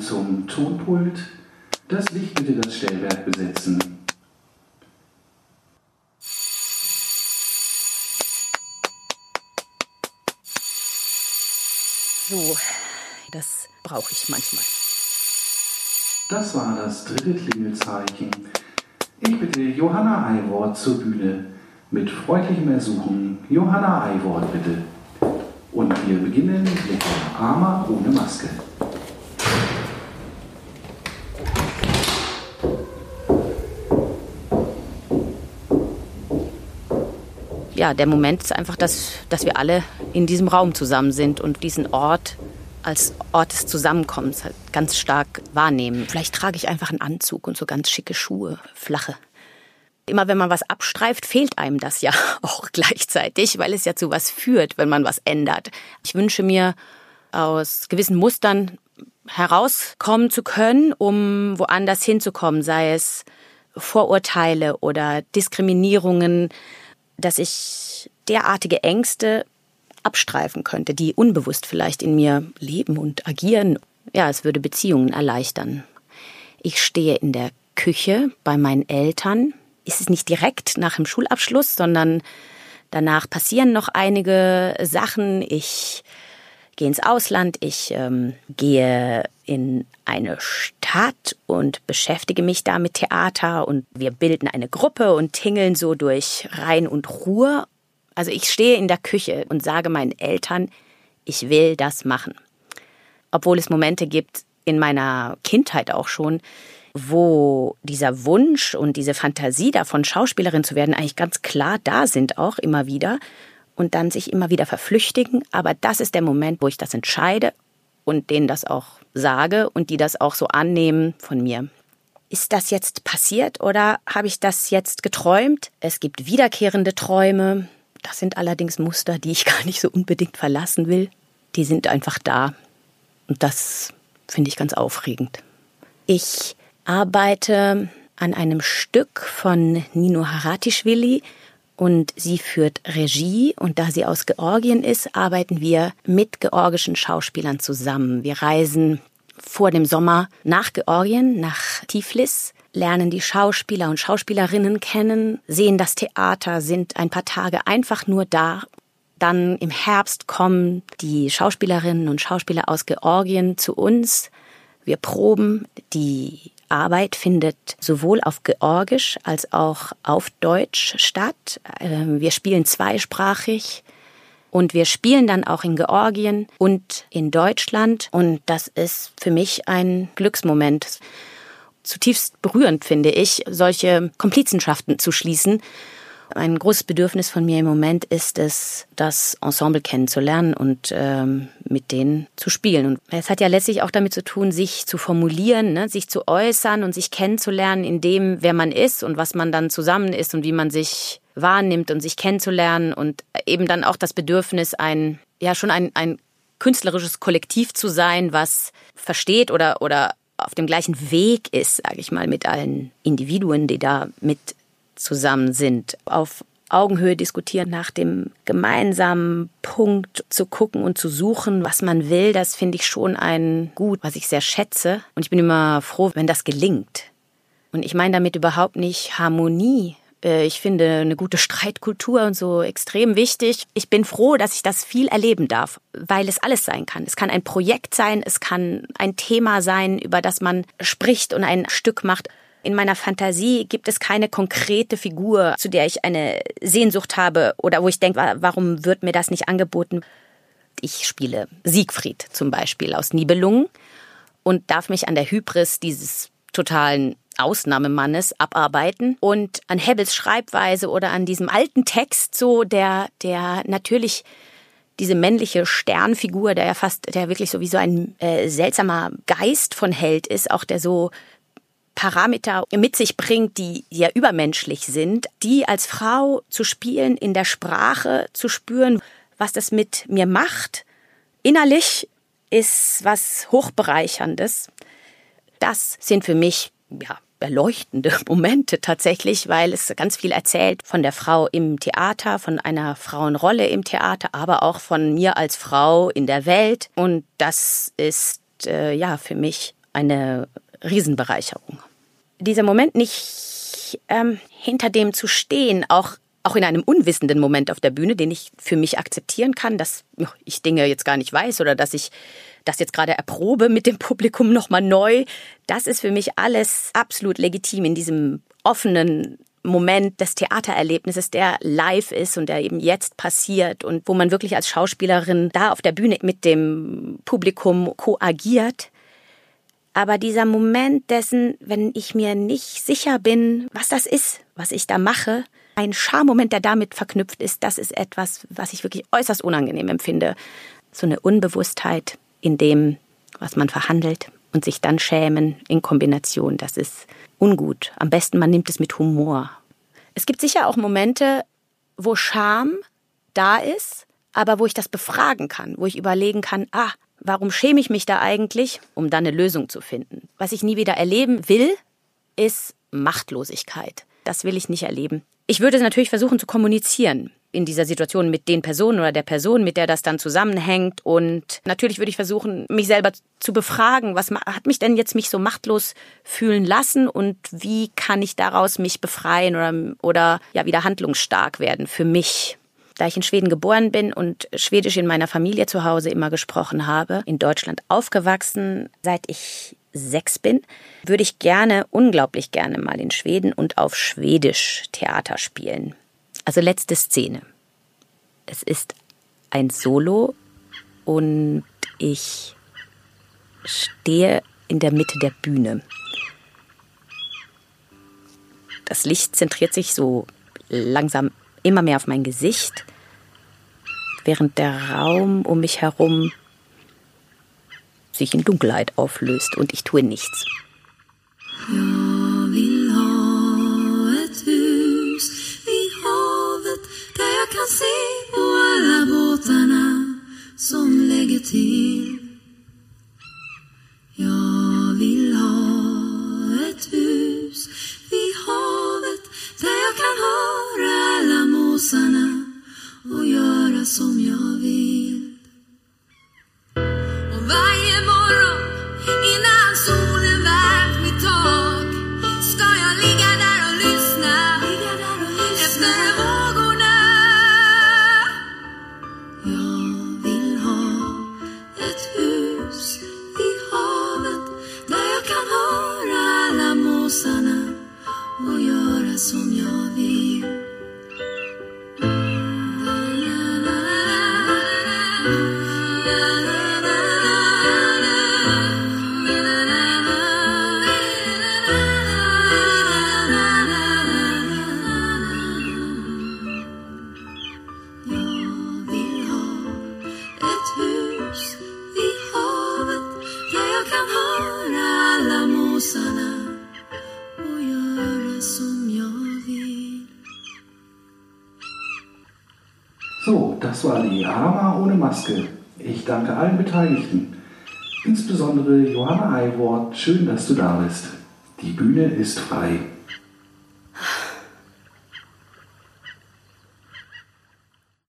Zum Tonpult. Das Licht bitte das Stellwerk besetzen. So, das brauche ich manchmal. Das war das dritte Klingelzeichen. Ich bitte Johanna Eiwort zur Bühne. Mit freundlichem Ersuchen, Johanna Eiwort bitte. Und wir beginnen mit der Arma ohne Maske. Ja, der Moment ist einfach, dass, dass wir alle in diesem Raum zusammen sind und diesen Ort als Ort des Zusammenkommens halt ganz stark wahrnehmen. Vielleicht trage ich einfach einen Anzug und so ganz schicke Schuhe, flache. Immer wenn man was abstreift, fehlt einem das ja auch gleichzeitig, weil es ja zu was führt, wenn man was ändert. Ich wünsche mir aus gewissen Mustern herauskommen zu können, um woanders hinzukommen, sei es Vorurteile oder Diskriminierungen, dass ich derartige Ängste abstreifen könnte, die unbewusst vielleicht in mir leben und agieren. Ja, es würde Beziehungen erleichtern. Ich stehe in der Küche bei meinen Eltern. Ist es nicht direkt nach dem Schulabschluss, sondern danach passieren noch einige Sachen. Ich gehe ins Ausland, ich ähm, gehe in eine Stadt und beschäftige mich da mit Theater und wir bilden eine Gruppe und tingeln so durch Rhein und Ruhr also ich stehe in der Küche und sage meinen Eltern, ich will das machen. Obwohl es Momente gibt, in meiner Kindheit auch schon, wo dieser Wunsch und diese Fantasie davon, Schauspielerin zu werden, eigentlich ganz klar da sind, auch immer wieder, und dann sich immer wieder verflüchtigen. Aber das ist der Moment, wo ich das entscheide und denen das auch sage und die das auch so annehmen von mir. Ist das jetzt passiert oder habe ich das jetzt geträumt? Es gibt wiederkehrende Träume, das sind allerdings Muster, die ich gar nicht so unbedingt verlassen will. Die sind einfach da. Und das finde ich ganz aufregend. Ich arbeite an einem Stück von Nino Haratischvili und sie führt Regie und da sie aus Georgien ist, arbeiten wir mit georgischen Schauspielern zusammen. Wir reisen vor dem Sommer nach Georgien, nach Tiflis lernen die Schauspieler und Schauspielerinnen kennen, sehen das Theater, sind ein paar Tage einfach nur da. Dann im Herbst kommen die Schauspielerinnen und Schauspieler aus Georgien zu uns. Wir proben. Die Arbeit findet sowohl auf Georgisch als auch auf Deutsch statt. Ähm, wir spielen zweisprachig. Und wir spielen dann auch in Georgien und in Deutschland. Und das ist für mich ein Glücksmoment zutiefst berührend, finde ich, solche Komplizenschaften zu schließen. Ein großes Bedürfnis von mir im Moment ist es, das Ensemble kennenzulernen und ähm, mit denen zu spielen. Und es hat ja letztlich auch damit zu tun, sich zu formulieren, ne? sich zu äußern und sich kennenzulernen in dem, wer man ist und was man dann zusammen ist und wie man sich wahrnimmt und sich kennenzulernen und eben dann auch das Bedürfnis, ein, ja, schon ein, ein künstlerisches Kollektiv zu sein, was versteht oder, oder auf dem gleichen Weg ist, sage ich mal, mit allen Individuen, die da mit zusammen sind, auf Augenhöhe diskutieren, nach dem gemeinsamen Punkt zu gucken und zu suchen, was man will, das finde ich schon ein Gut, was ich sehr schätze. Und ich bin immer froh, wenn das gelingt. Und ich meine damit überhaupt nicht Harmonie äh, ich finde eine gute Streitkultur und so extrem wichtig. Ich bin froh, dass ich das viel erleben darf, weil es alles sein kann. Es kann ein Projekt sein, es kann ein Thema sein, über das man spricht und ein Stück macht. In meiner Fantasie gibt es keine konkrete Figur, zu der ich eine Sehnsucht habe oder wo ich denke, warum wird mir das nicht angeboten? Ich spiele Siegfried zum Beispiel aus Nibelungen und darf mich an der Hybris dieses totalen Ausnahmemannes abarbeiten und an Hebbels Schreibweise oder an diesem alten Text so, der, der natürlich diese männliche Sternfigur, der ja fast, der wirklich so wie so ein äh, seltsamer Geist von Held ist, auch der so Parameter mit sich bringt, die ja übermenschlich sind, die als Frau zu spielen, in der Sprache zu spüren, was das mit mir macht, innerlich ist was hochbereicherndes. Das sind für mich ja erleuchtende Momente tatsächlich, weil es ganz viel erzählt von der Frau im Theater, von einer Frauenrolle im Theater, aber auch von mir als Frau in der Welt. Und das ist äh, ja für mich eine Riesenbereicherung. Dieser Moment nicht ähm, hinter dem zu stehen, auch auch in einem unwissenden Moment auf der Bühne, den ich für mich akzeptieren kann, dass ich Dinge jetzt gar nicht weiß oder dass ich das jetzt gerade erprobe mit dem Publikum nochmal neu. Das ist für mich alles absolut legitim in diesem offenen Moment des Theatererlebnisses, der live ist und der eben jetzt passiert und wo man wirklich als Schauspielerin da auf der Bühne mit dem Publikum koagiert. Aber dieser Moment dessen, wenn ich mir nicht sicher bin, was das ist, was ich da mache, ein Schammoment, der damit verknüpft ist, das ist etwas, was ich wirklich äußerst unangenehm empfinde. So eine Unbewusstheit in dem, was man verhandelt und sich dann schämen in Kombination, das ist ungut. Am besten man nimmt es mit Humor. Es gibt sicher auch Momente, wo Scham da ist, aber wo ich das befragen kann, wo ich überlegen kann, ah, warum schäme ich mich da eigentlich, um dann eine Lösung zu finden. Was ich nie wieder erleben will, ist Machtlosigkeit. Das will ich nicht erleben. Ich würde natürlich versuchen zu kommunizieren in dieser Situation mit den Personen oder der Person, mit der das dann zusammenhängt. Und natürlich würde ich versuchen, mich selber zu befragen, was hat mich denn jetzt mich so machtlos fühlen lassen und wie kann ich daraus mich befreien oder, oder ja wieder handlungsstark werden für mich. Da ich in Schweden geboren bin und Schwedisch in meiner Familie zu Hause immer gesprochen habe, in Deutschland aufgewachsen, seit ich sechs bin, würde ich gerne, unglaublich gerne mal in Schweden und auf Schwedisch Theater spielen. Also letzte Szene. Es ist ein Solo und ich stehe in der Mitte der Bühne. Das Licht zentriert sich so langsam immer mehr auf mein Gesicht, während der Raum um mich herum sich in Dunkelheit auflöst und ich tue nichts. So, das war die Hama ohne Maske. Ich danke allen Beteiligten. Insbesondere Johanna Eiwort, schön, dass du da bist. Die Bühne ist frei.